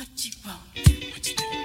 I can't believe the things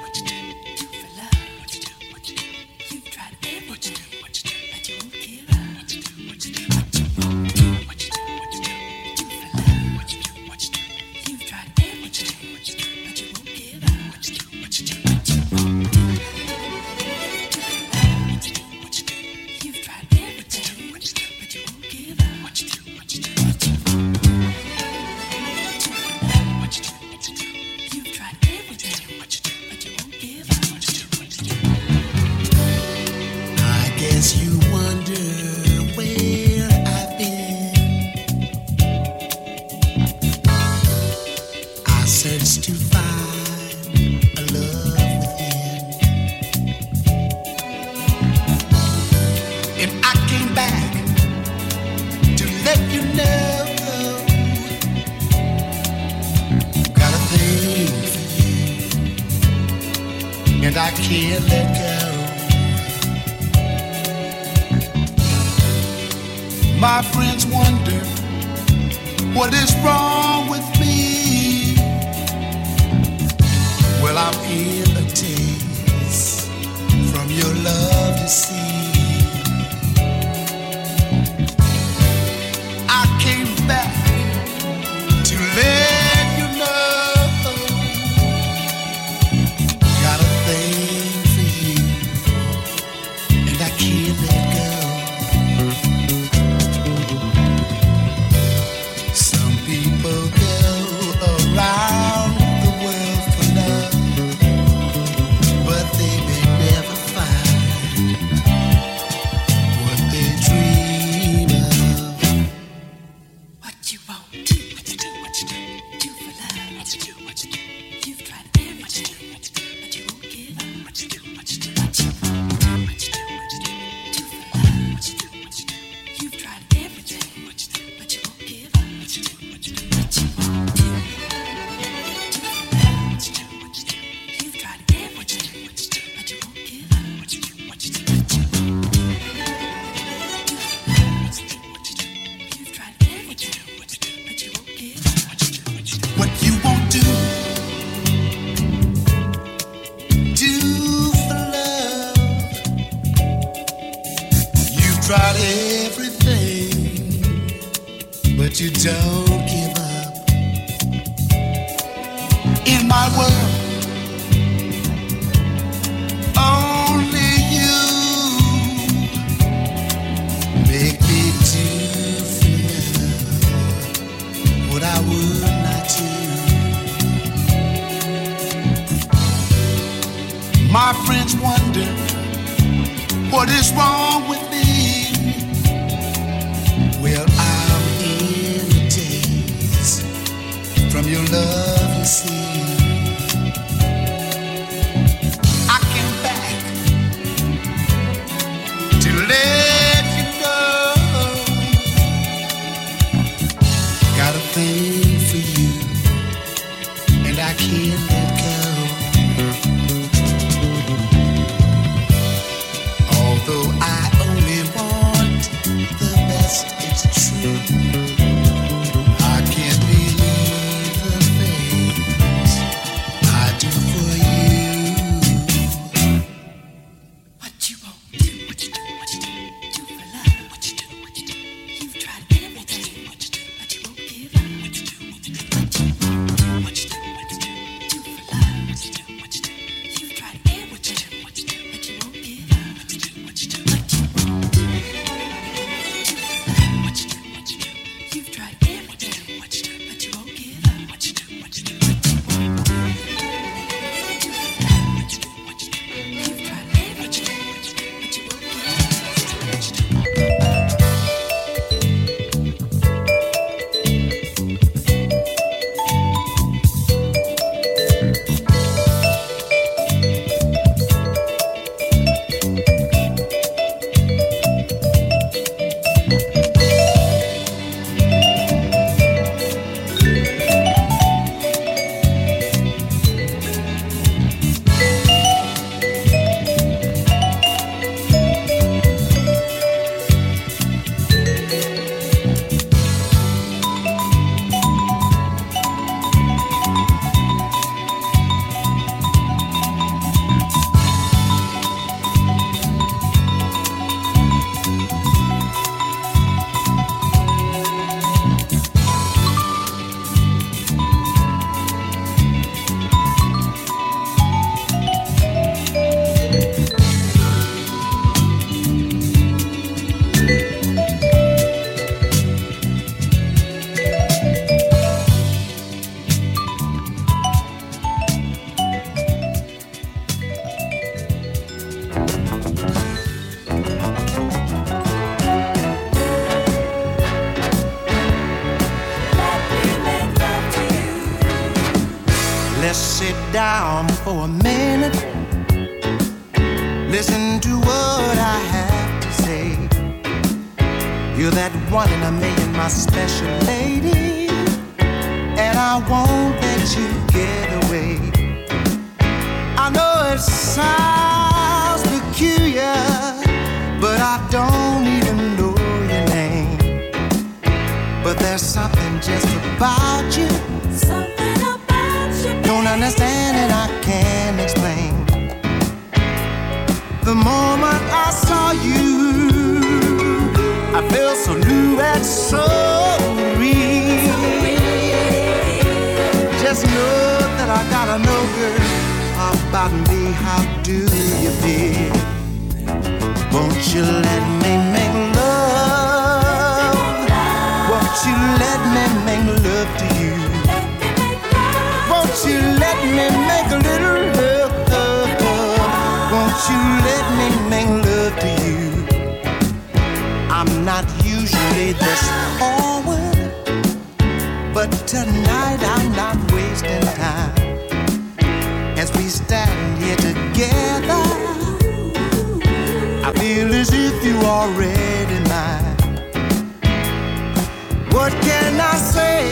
What can I say?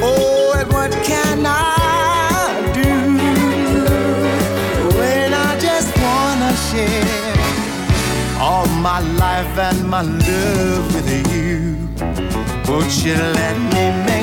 Oh, and what can I do when I just wanna share all my life and my love with you? Won't you let me?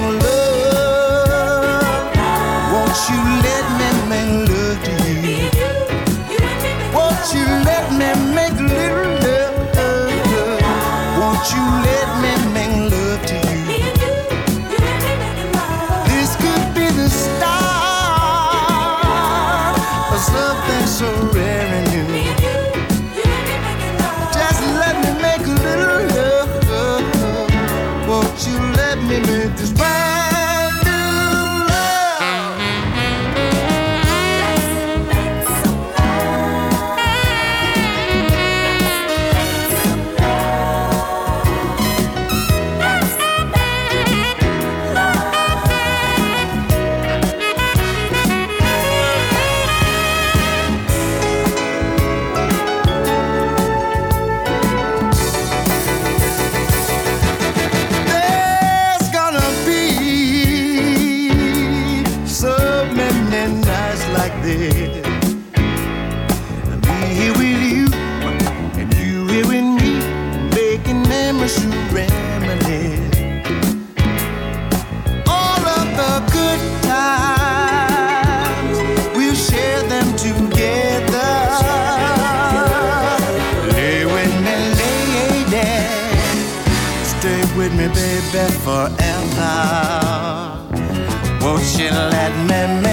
forever. Won't you let me?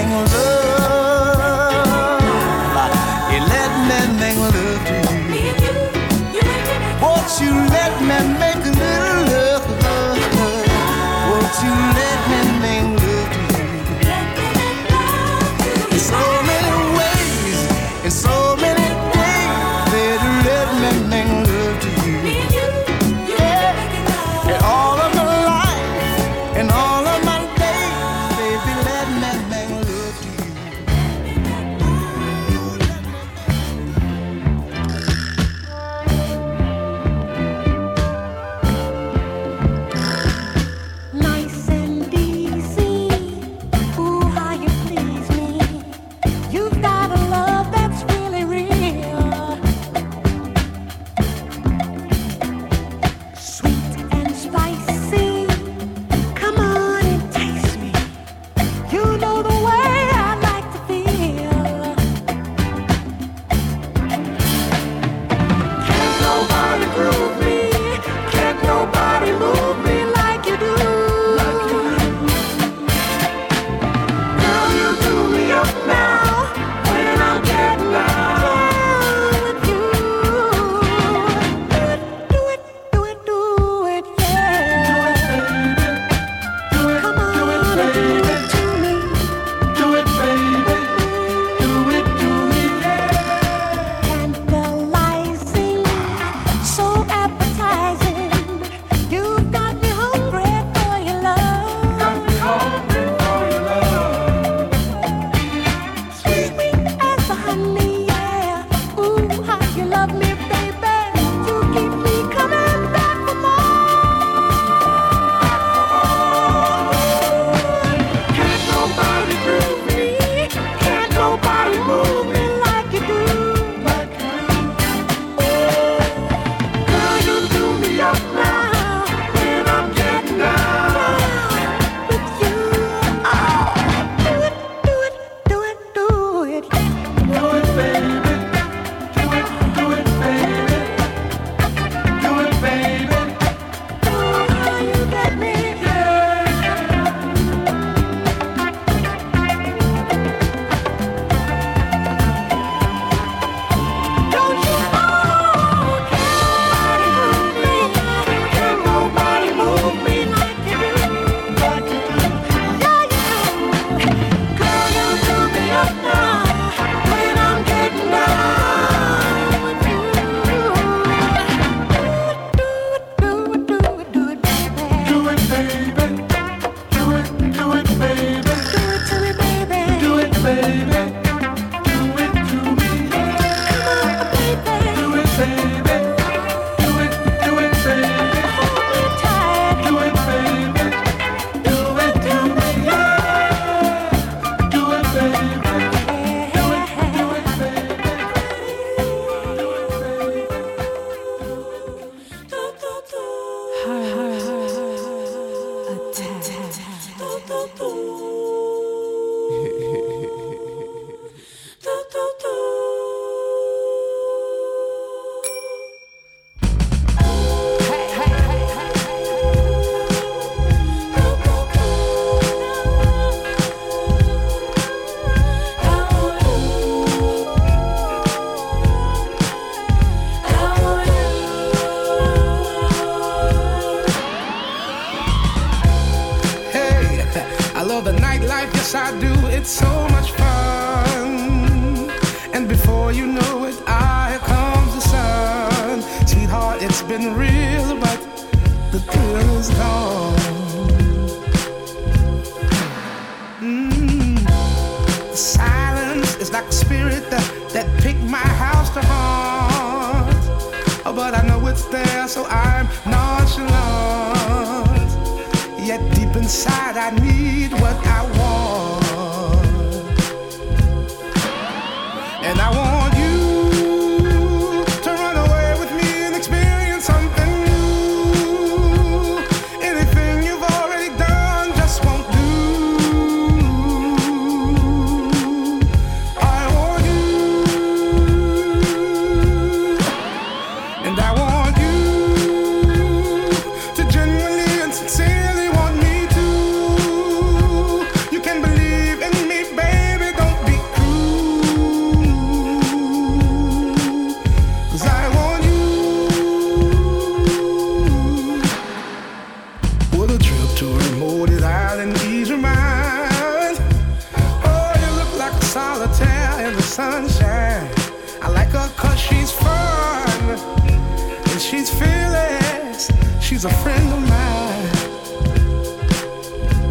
She's fearless. She's a friend of mine.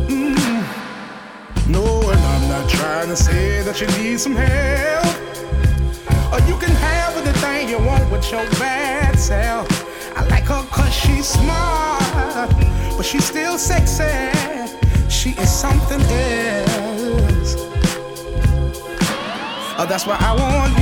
Mm. No, and I'm not trying to say that you need some help. Or you can have anything you want with your bad self. I like her cause she's smart, but she's still sexy. She is something else. Oh, that's why I want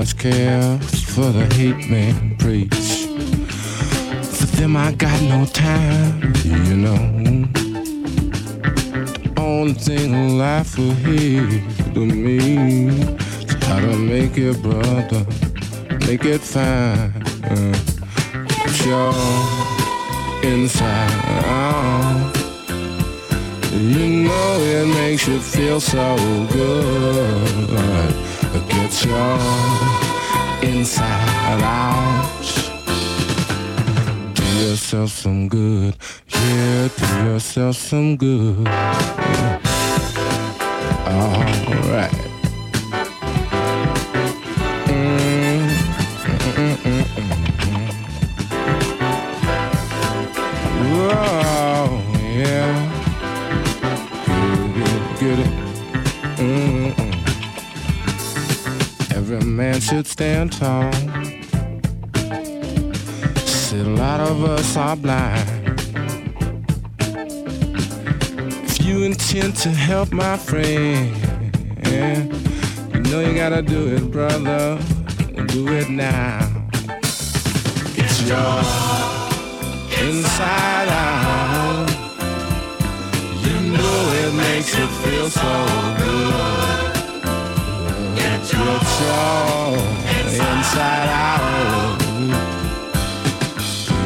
much care for the hate man preach. For them I got no time, you know. Only thing life will hear to me is how to make it, brother, make it fine. Uh, your inside out. You know it makes you feel so good. Your inside out. Do yourself some good. Yeah, do yourself some good. Alright. Man should stand tall. Said a lot of us are blind. If you intend to help my friend, you know you gotta do it, brother. Do it now. It's your inside out. You know it makes you feel so good. Get your inside out.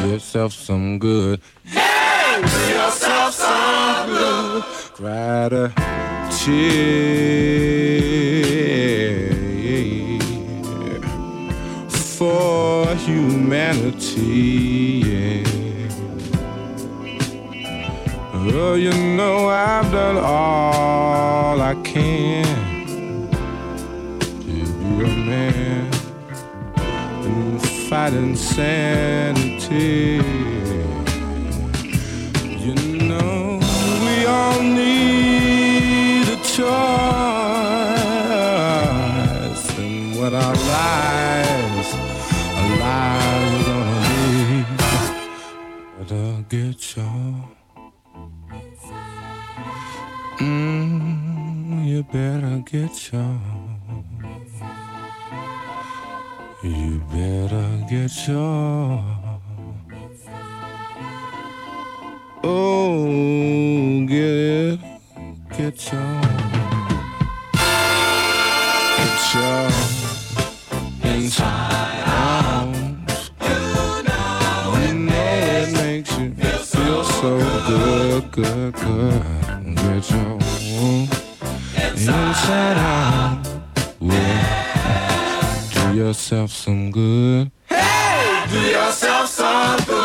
Do yourself some good. Hey, do yourself some good. Cry a tear for humanity. Yeah. Oh, you know I've done all I can fight insanity. You know we all need a choice in what our lives, our lives are gonna be. Better get your Mm, you better get your. You better get your. Oh, get it, get your. Get your inside out. You know it makes you feel so good, good, good. Get your inside out. Yourself some good. Hey, do yourself some good.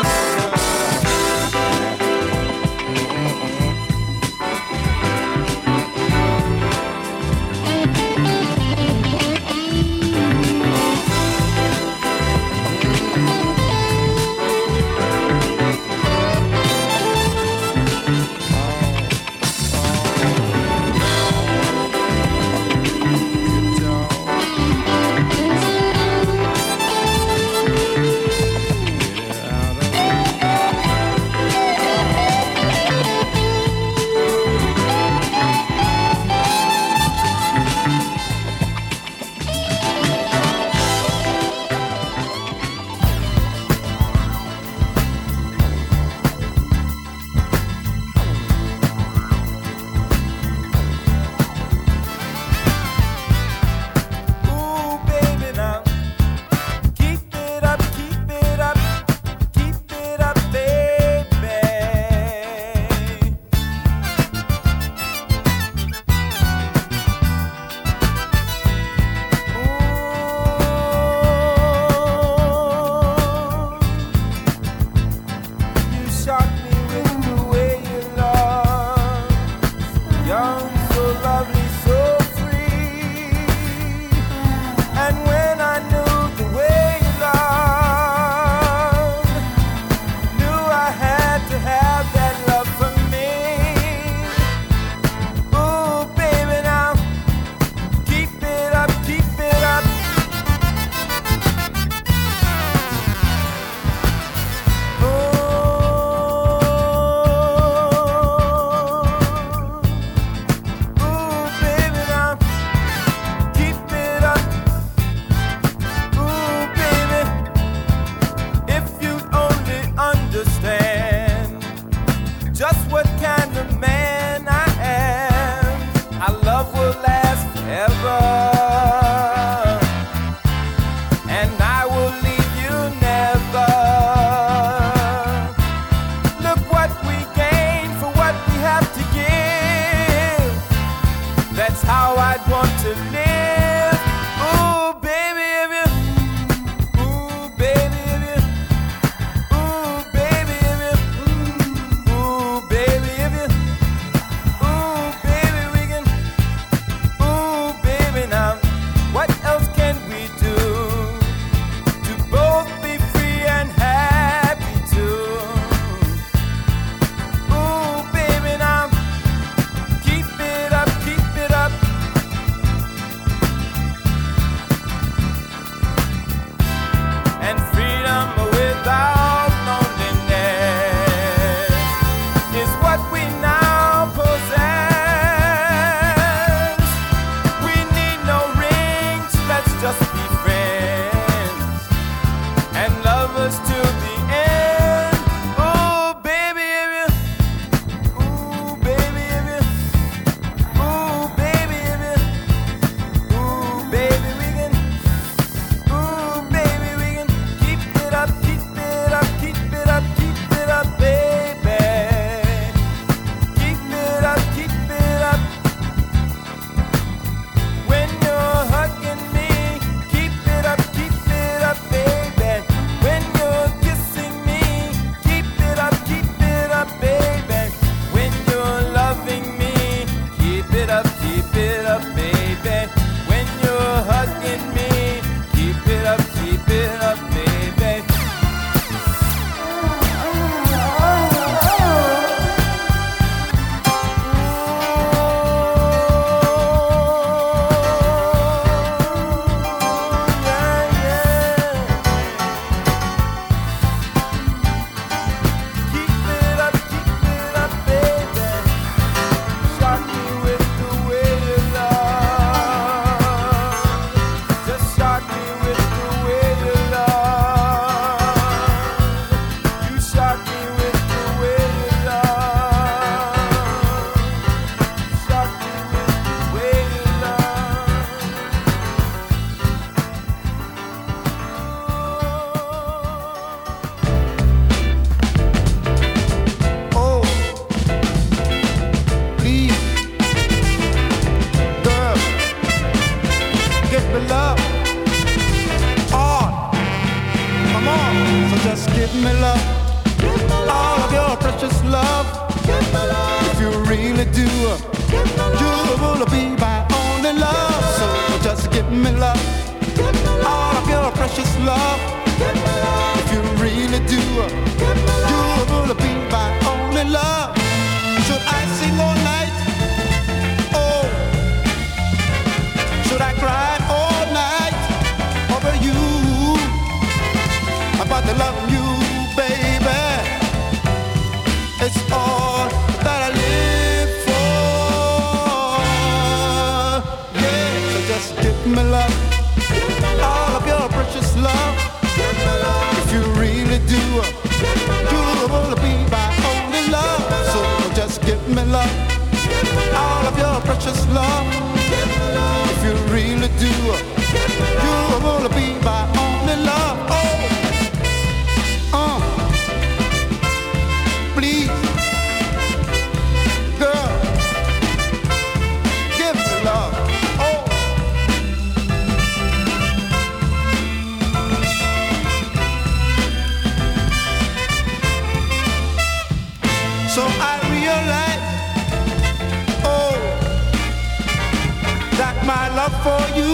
my love for you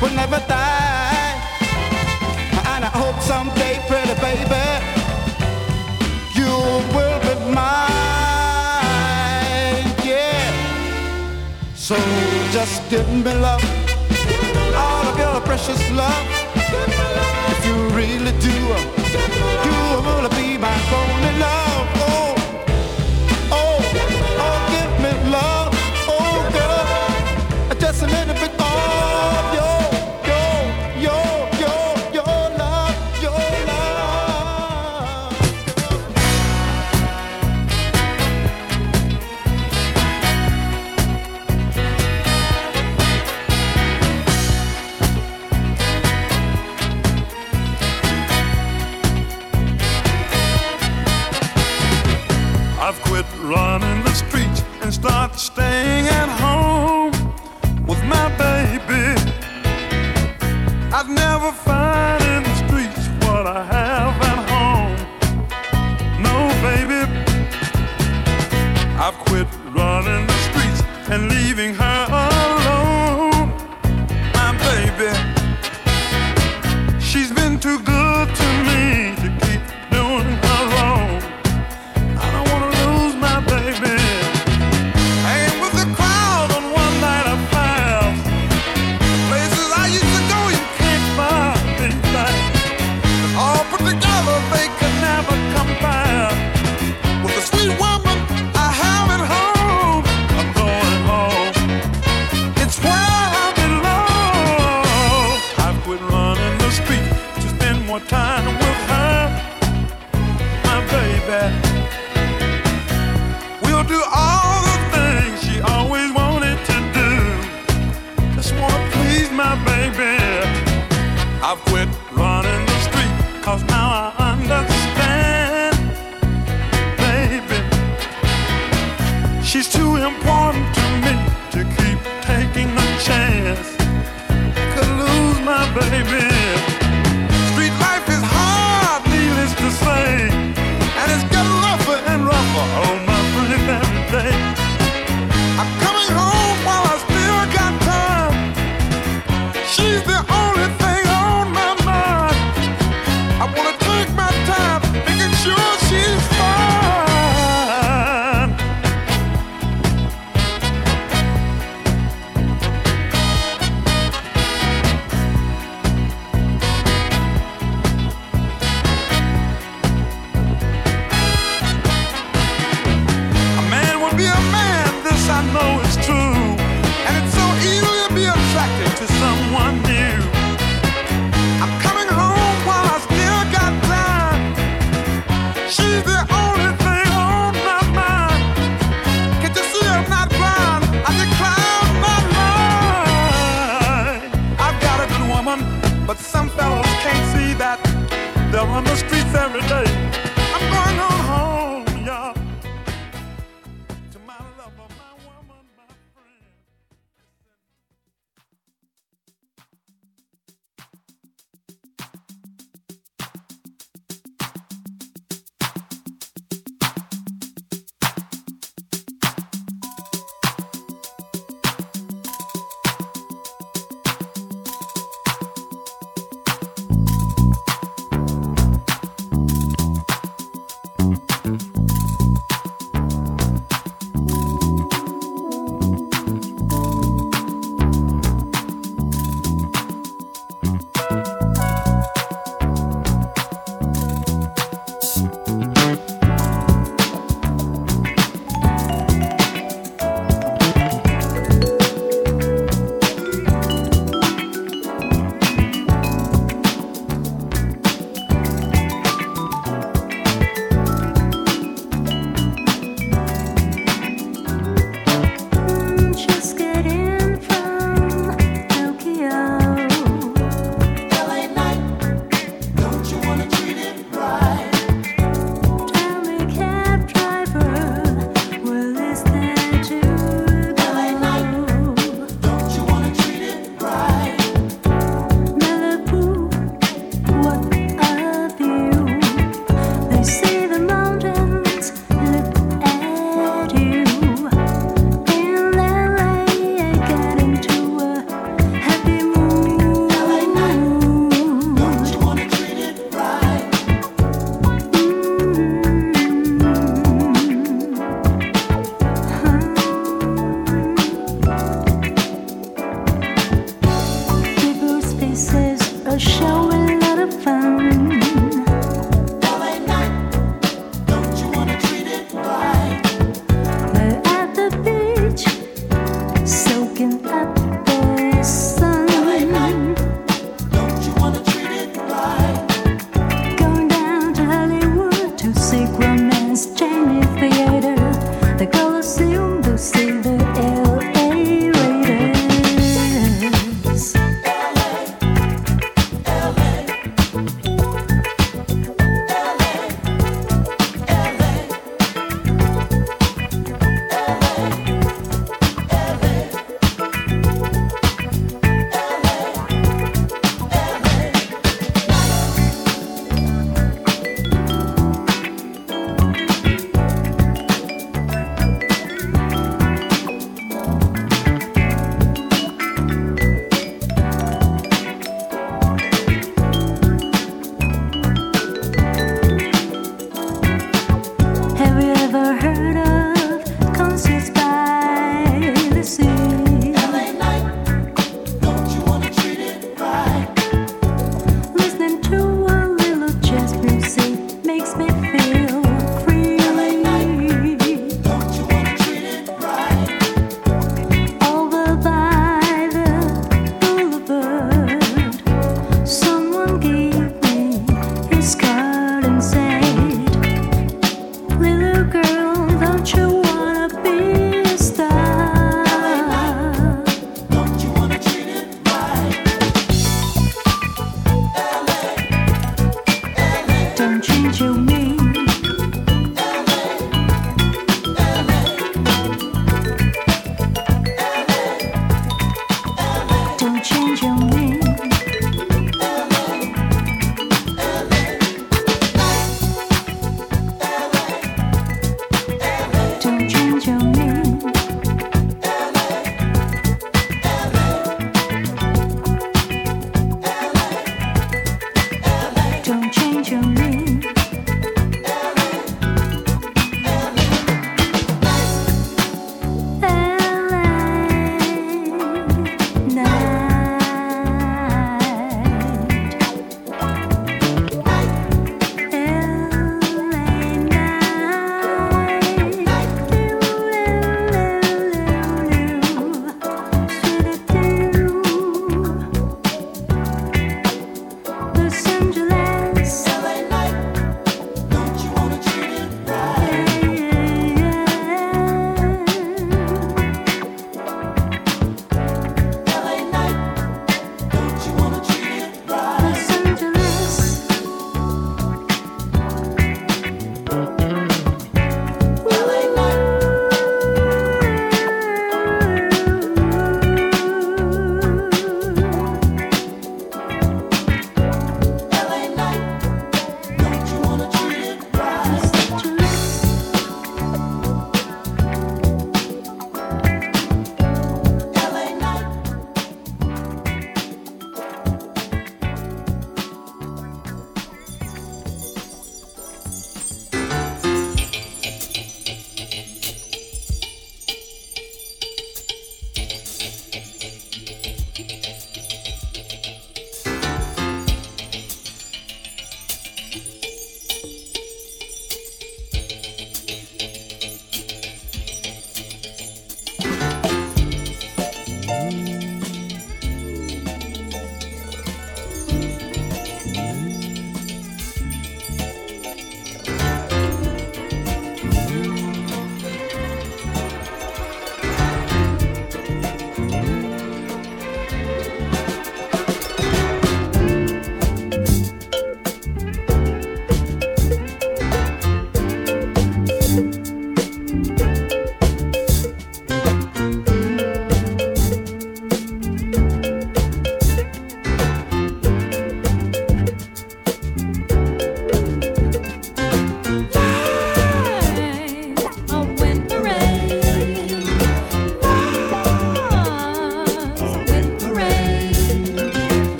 will never die. And I hope someday, pretty baby, you will be mine. Yeah. So just give me love, all of your precious love. If you really do, you will be my only love.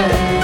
Amen.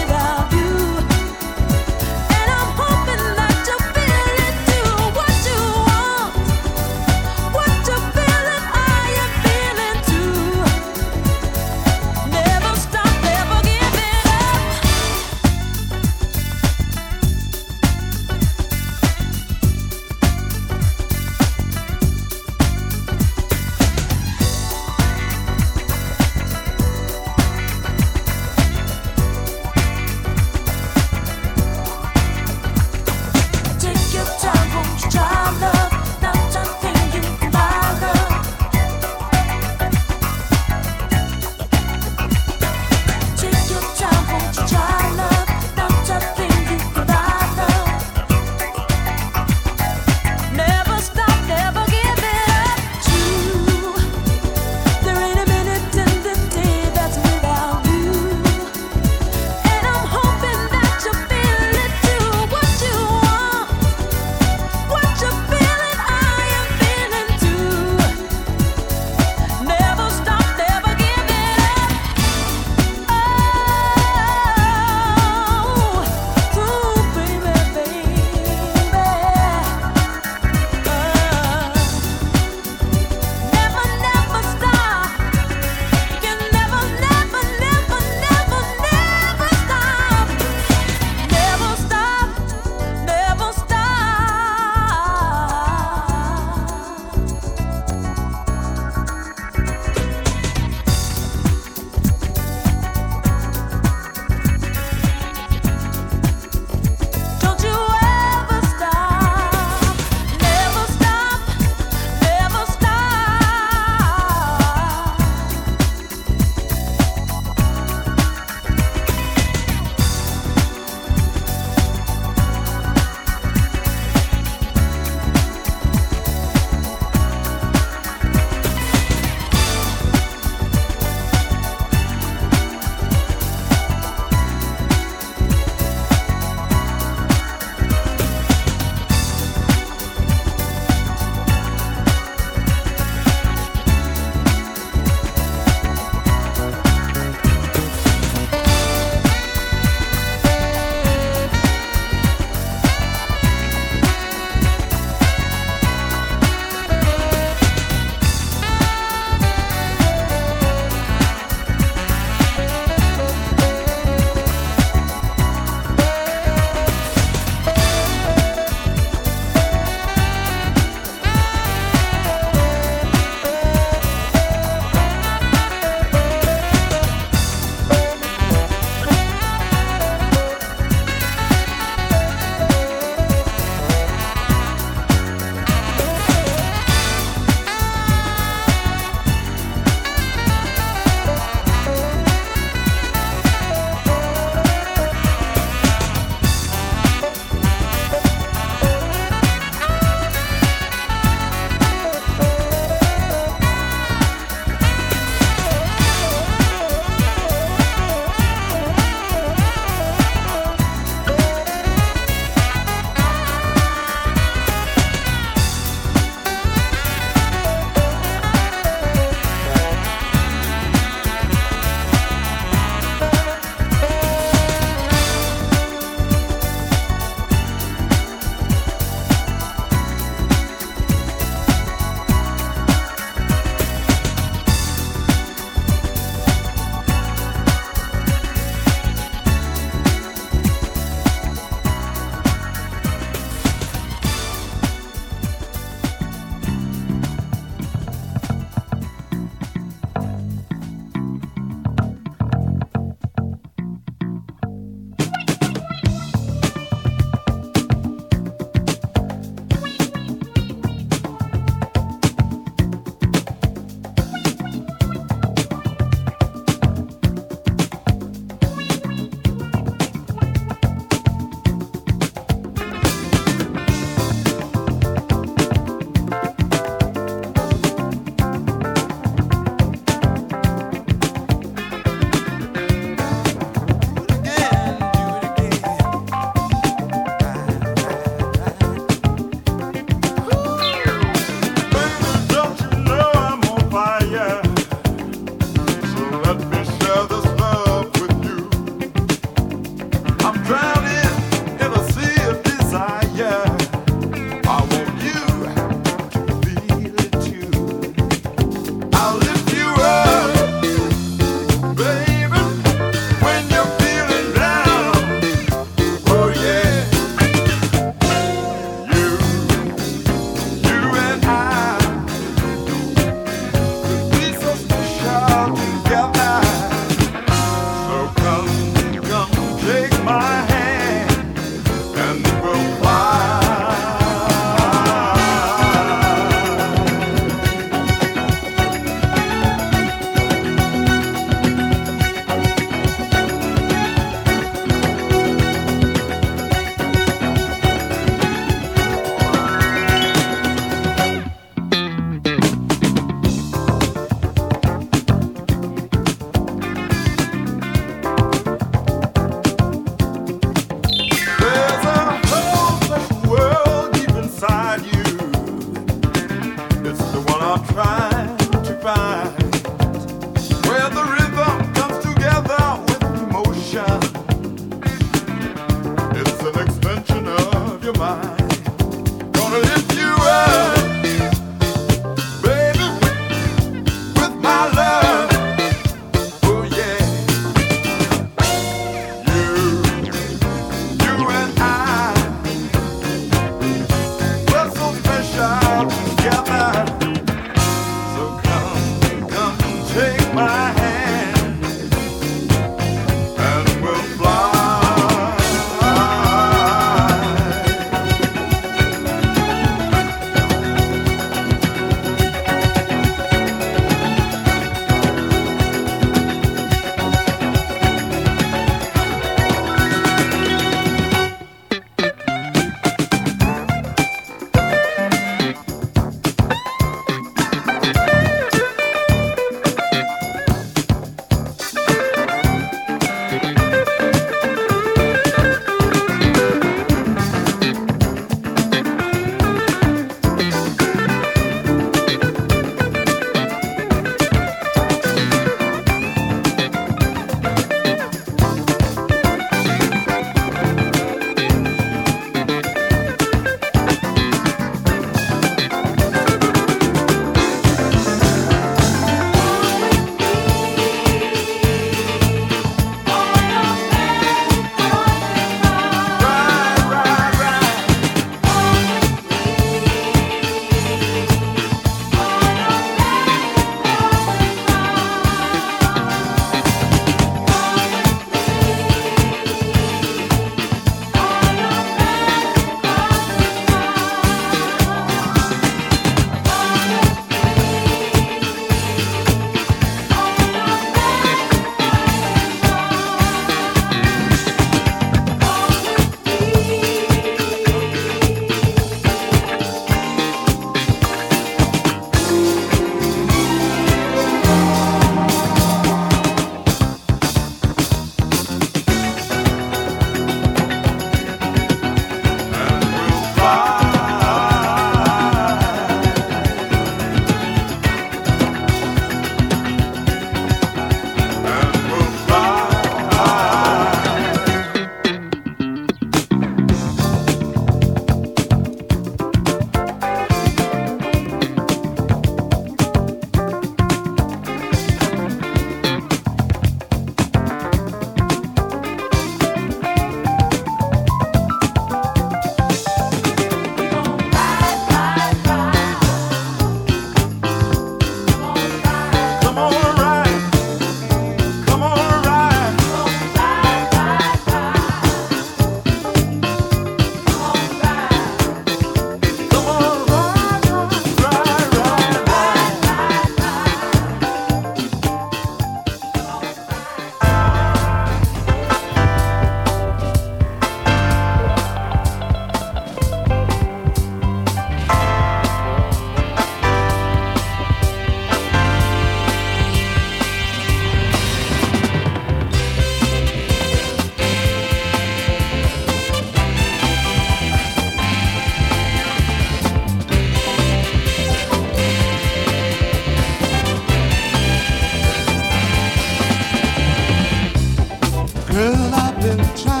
Girl, I've been trying.